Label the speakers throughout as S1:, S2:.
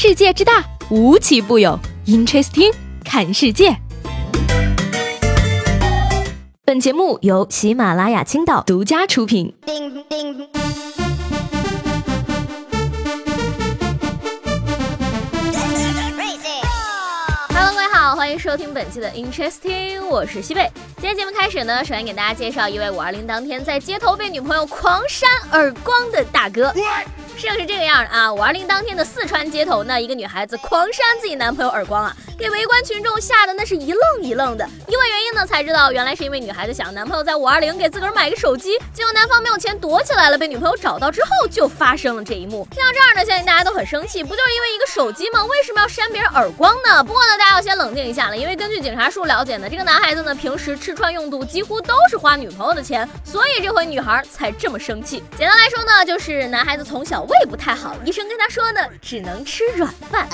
S1: 世界之大，无奇不有。Interesting，看世界。本节目由喜马拉雅青岛独家出品。Hello，各位好，欢迎收听本期的 Interesting，我是西贝。今天节目开始呢，首先给大家介绍一位五二零当天在街头被女朋友狂扇耳光的大哥。事情是这个样的啊，五二零当天的四川街头呢，一个女孩子狂扇自己男朋友耳光啊，给围观群众吓得那是一愣一愣的。因为原因呢，才知道原来是因为女孩子想男朋友在五二零给自个儿买个手机，结果男方没有钱躲起来了，被女朋友找到之后就发生了这一幕。听到这儿呢，相信大家都很生气，不就是因为一个手机吗？为什么要扇别人耳光呢？不过呢，大家要先冷静一下了，因为根据警察叔了解呢，这个男孩子呢平时吃穿用度几乎都是花女朋友的钱，所以这回女孩才这么生气。简单来说呢，就是男孩子从小胃不太好。医生跟他说呢，只能吃软饭。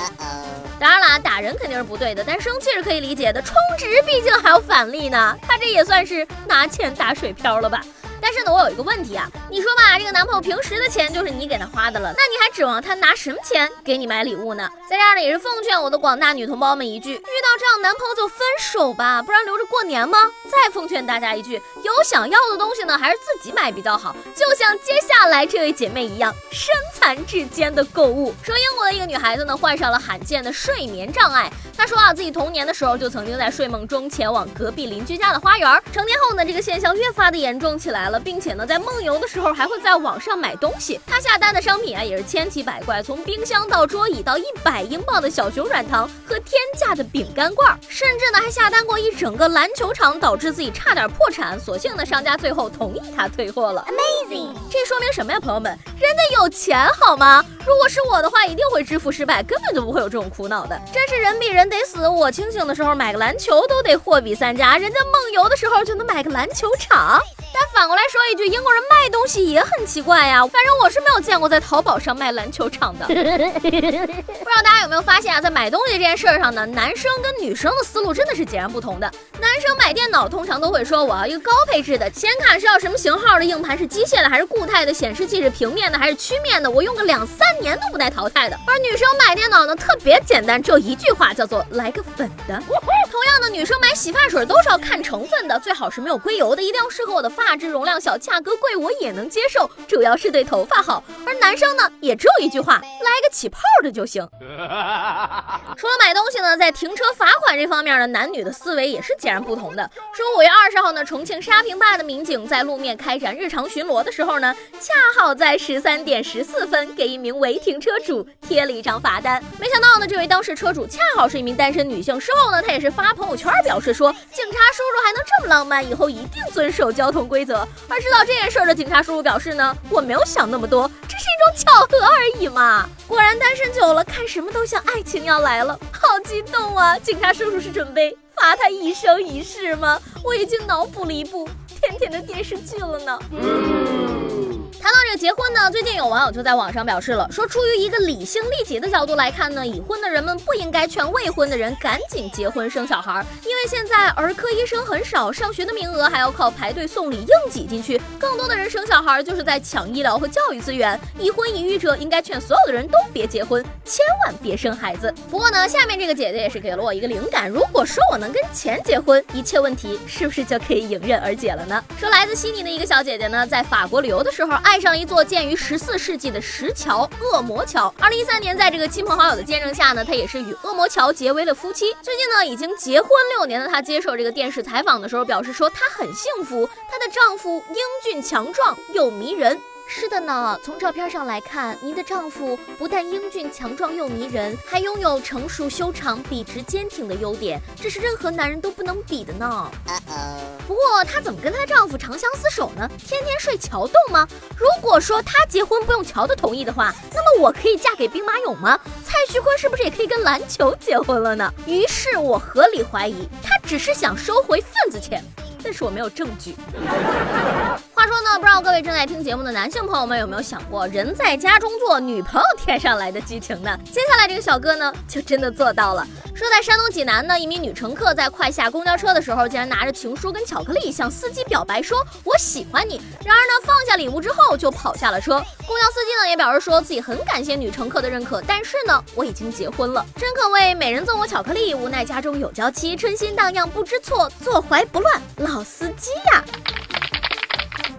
S1: 当然了，打人肯定是不对的，但生气是可以理解的。充值毕竟还有返利呢，他这也算是拿钱打水漂了吧？但是呢，我有一个问题啊，你说吧，这个男朋友平时的钱就是你给他花的了，那你还指望他拿什么钱给你买礼物呢？在这儿呢，也是奉劝我的广大女同胞们一句：遇到这样男朋友就分手吧，不然留着过年吗？再奉劝大家一句：有想要的东西呢，还是自己买比较好。就像接下来这位姐妹一样，身残志坚的购物。说英国的一个女孩子呢，患上了罕见的睡眠障碍。她说啊，自己童年的时候就曾经在睡梦中前往隔壁邻居家的花园。成年后呢，这个现象越发的严重起来了，并且呢，在梦游的时候还会在网上买东西。他下单的商品啊，也是千奇百怪，从冰箱到桌椅到一百英镑的小熊软糖和天价的饼干罐，甚至呢还下单过一整个篮球场，导致自己差点破产。所幸呢，商家最后同意他退货了。Amazing！这说明什么呀，朋友们？人家有钱好吗？如果是我的话，一定会支付失败，根本就不会有这种苦恼的。真是人比人得死，我清醒的时候买个篮球都得货比三家，人家梦游的时候就能买个篮球场。但反过来说一句，英国人卖东西也很奇怪呀。反正我是没有见过在淘宝上卖篮球场的。不知道大家有没有发现啊，在买东西这件事上呢，男生跟女生的思路真的是截然不同的。男生买电脑通常都会说，我要一个高配置的，显卡是要什么型号的，硬盘是机械的还是固态的，显示器是平面的还是曲面的，我用个两三年都不带淘汰的。而女生买电脑呢，特别简单，只有一句话，叫做来个粉的。同样的，女生买洗发水都是要看成分的，最好是没有硅油的，一定要适合我的发。发质容量小，价格贵，我也能接受，主要是对头发好。而男生呢，也只有一句话，来个起泡的就行。除了买东西呢，在停车罚款这方面呢，男女的思维也是截然不同的。说五月二十号呢，重庆沙坪坝的民警在路面开展日常巡逻的时候呢，恰好在十三点十四分给一名违停车主贴了一张罚单。没想到呢，这位当事车主恰好是一名单身女性。事后呢，她也是发朋友圈表示说，警察叔叔还能这么浪漫，以后一定遵守交通规。规而知道这件事儿的警察叔叔表示呢，我没有想那么多，这是一种巧合而已嘛。果然单身久了，看什么都像爱情要来了，好激动啊！警察叔叔是准备罚他一生一世吗？我已经脑补了一部甜甜的电视剧了呢。嗯个结婚呢，最近有网友就在网上表示了，说出于一个理性利己的角度来看呢，已婚的人们不应该劝未婚的人赶紧结婚生小孩，因为现在儿科医生很少，上学的名额还要靠排队送礼硬挤进去，更多的人生小孩就是在抢医疗和教育资源。已婚已育者应该劝所有的人都别结婚，千万别生孩子。不过呢，下面这个姐姐也是给了我一个灵感，如果说我能跟钱结婚，一切问题是不是就可以迎刃而解了呢？说来自悉尼的一个小姐姐呢，在法国旅游的时候。爱上一座建于十四世纪的石桥——恶魔桥。二零一三年，在这个亲朋好友的见证下呢，她也是与恶魔桥结为了夫妻。最近呢，已经结婚六年的她接受这个电视采访的时候表示说，她很幸福，她的丈夫英俊强壮又迷人。是的呢，从照片上来看，您的丈夫不但英俊强壮又迷人，还拥有成熟修长、笔直坚挺的优点，这是任何男人都不能比的呢。不过她怎么跟她丈夫长相厮守呢？天天睡桥洞吗？如果说她结婚不用乔的同意的话，那么我可以嫁给兵马俑吗？蔡徐坤是不是也可以跟篮球结婚了呢？于是我合理怀疑，她只是想收回份子钱，但是我没有证据。话说呢，不知道各位正在听节目的男性朋友们有没有想过，人在家中坐，女朋友天上来的激情呢？接下来这个小哥呢，就真的做到了。说在山东济南呢，一名女乘客在快下公交车的时候，竟然拿着情书跟巧克力向司机表白，说我喜欢你。然而呢，放下礼物之后就跑下了车。公交司机呢也表示说自己很感谢女乘客的认可，但是呢，我已经结婚了。真可谓美人赠我巧克力，无奈家中有娇妻，春心荡漾不知错，坐怀不乱，老司机呀。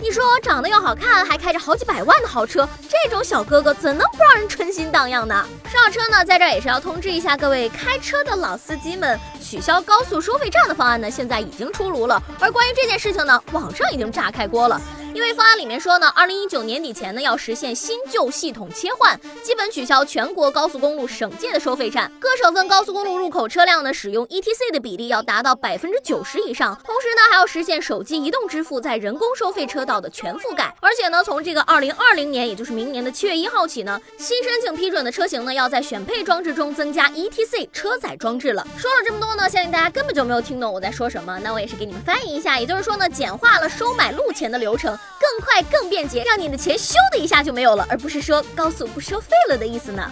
S1: 你说长得又好看，还开着好几百万的豪车，这种小哥哥怎能不让人春心荡漾呢？上车呢，在这儿也是要通知一下各位开车的老司机们，取消高速收费站的方案呢，现在已经出炉了。而关于这件事情呢，网上已经炸开锅了。因为方案里面说呢，二零一九年底前呢要实现新旧系统切换，基本取消全国高速公路省界的收费站，各省份高速公路入口车辆呢使用 ETC 的比例要达到百分之九十以上，同时呢还要实现手机移动支付在人工收费车道的全覆盖。而且呢，从这个二零二零年，也就是明年的七月一号起呢，新申请批准的车型呢要在选配装置中增加 ETC 车载装置了。说了这么多呢，相信大家根本就没有听懂我在说什么，那我也是给你们翻译一下，也就是说呢，简化了收买路钱的流程。更快更便捷，让你的钱咻的一下就没有了，而不是说高速不收费了的意思呢。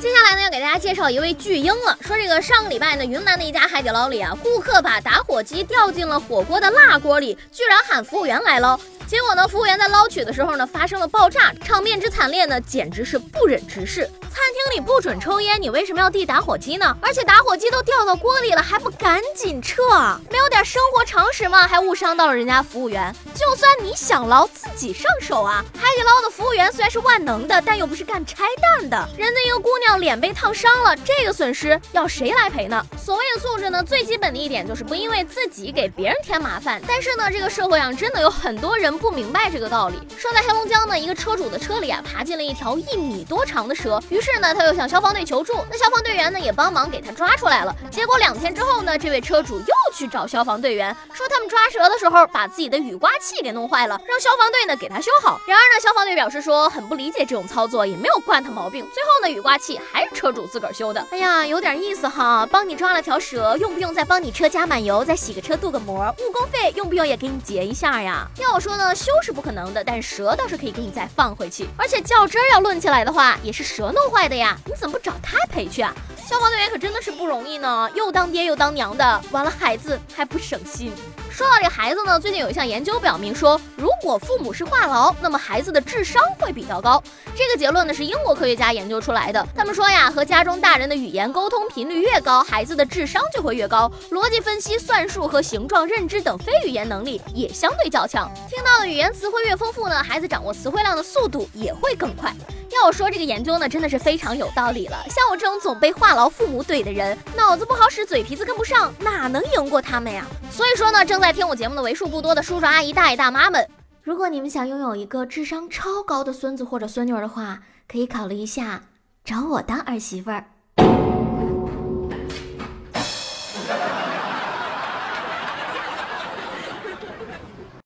S1: 接下来呢，要给大家介绍一位巨婴了。说这个上个礼拜呢，云南的一家海底捞里啊，顾客把打火机掉进了火锅的辣锅里，居然喊服务员来捞。结果呢，服务员在捞取的时候呢，发生了爆炸，场面之惨烈呢，简直是不忍直视。餐厅里不准抽烟，你为什么要递打火机呢？而且打火机都掉到锅里了，还不赶紧撤？没有点生活常识吗？还误伤到了人家服务员。就算你想捞，自己上手啊！海底捞的服务员虽然是万能的，但又不是干拆弹的。人家一个姑娘脸被烫伤了，这个损失要谁来赔呢？所谓的素质呢，最基本的一点就是不因为自己给别人添麻烦。但是呢，这个社会上真的有很多人不明白这个道理。说在黑龙江呢，一个车主的车里啊，爬进了一条一米多长的蛇，于是呢，他又向消防队求助。那消防队员呢，也帮忙给他抓出来了。结果两天之后呢，这位车主又去找消防队员，说他们抓蛇的时候把自己的雨刮器给弄坏了，让消防队呢给他修好。然而呢，消防队表示说很不理解这种操作，也没有惯他毛病。最后呢，雨刮器还是车主自个儿修的。哎呀，有点意思哈，帮你抓了条蛇，用不用再帮你车加满油，再洗个车镀个膜？误工费用不用也给你结一下呀？要我说呢，修是不可能的，但蛇倒是可以给你再放回去。而且较真儿要论起来的话，也是蛇弄坏的呀，你怎么不找他赔去啊？消防队员可真的是不容易呢，又当爹又当娘的，完了孩子还不省心。说到这孩子呢，最近有一项研究表明说，如果父母是话痨，那么孩子的智商会比较高。这个结论呢是英国科学家研究出来的。他们说呀，和家中大人的语言沟通频率越高，孩子的智商就会越高，逻辑分析、算术和形状认知等非语言能力也相对较强。听到的语言词汇越丰富呢，孩子掌握词汇量的速度也会更快。要说，这个研究呢真的是非常有道理了。像我这种总被话痨父母怼的人，脑子不好使，嘴皮子跟不上，哪能赢过他们呀？所以说呢，正在听我节目的为数不多的叔叔阿姨、大爷大妈们，如果你们想拥有一个智商超高的孙子或者孙女的话，可以考虑一下找我当儿媳妇儿。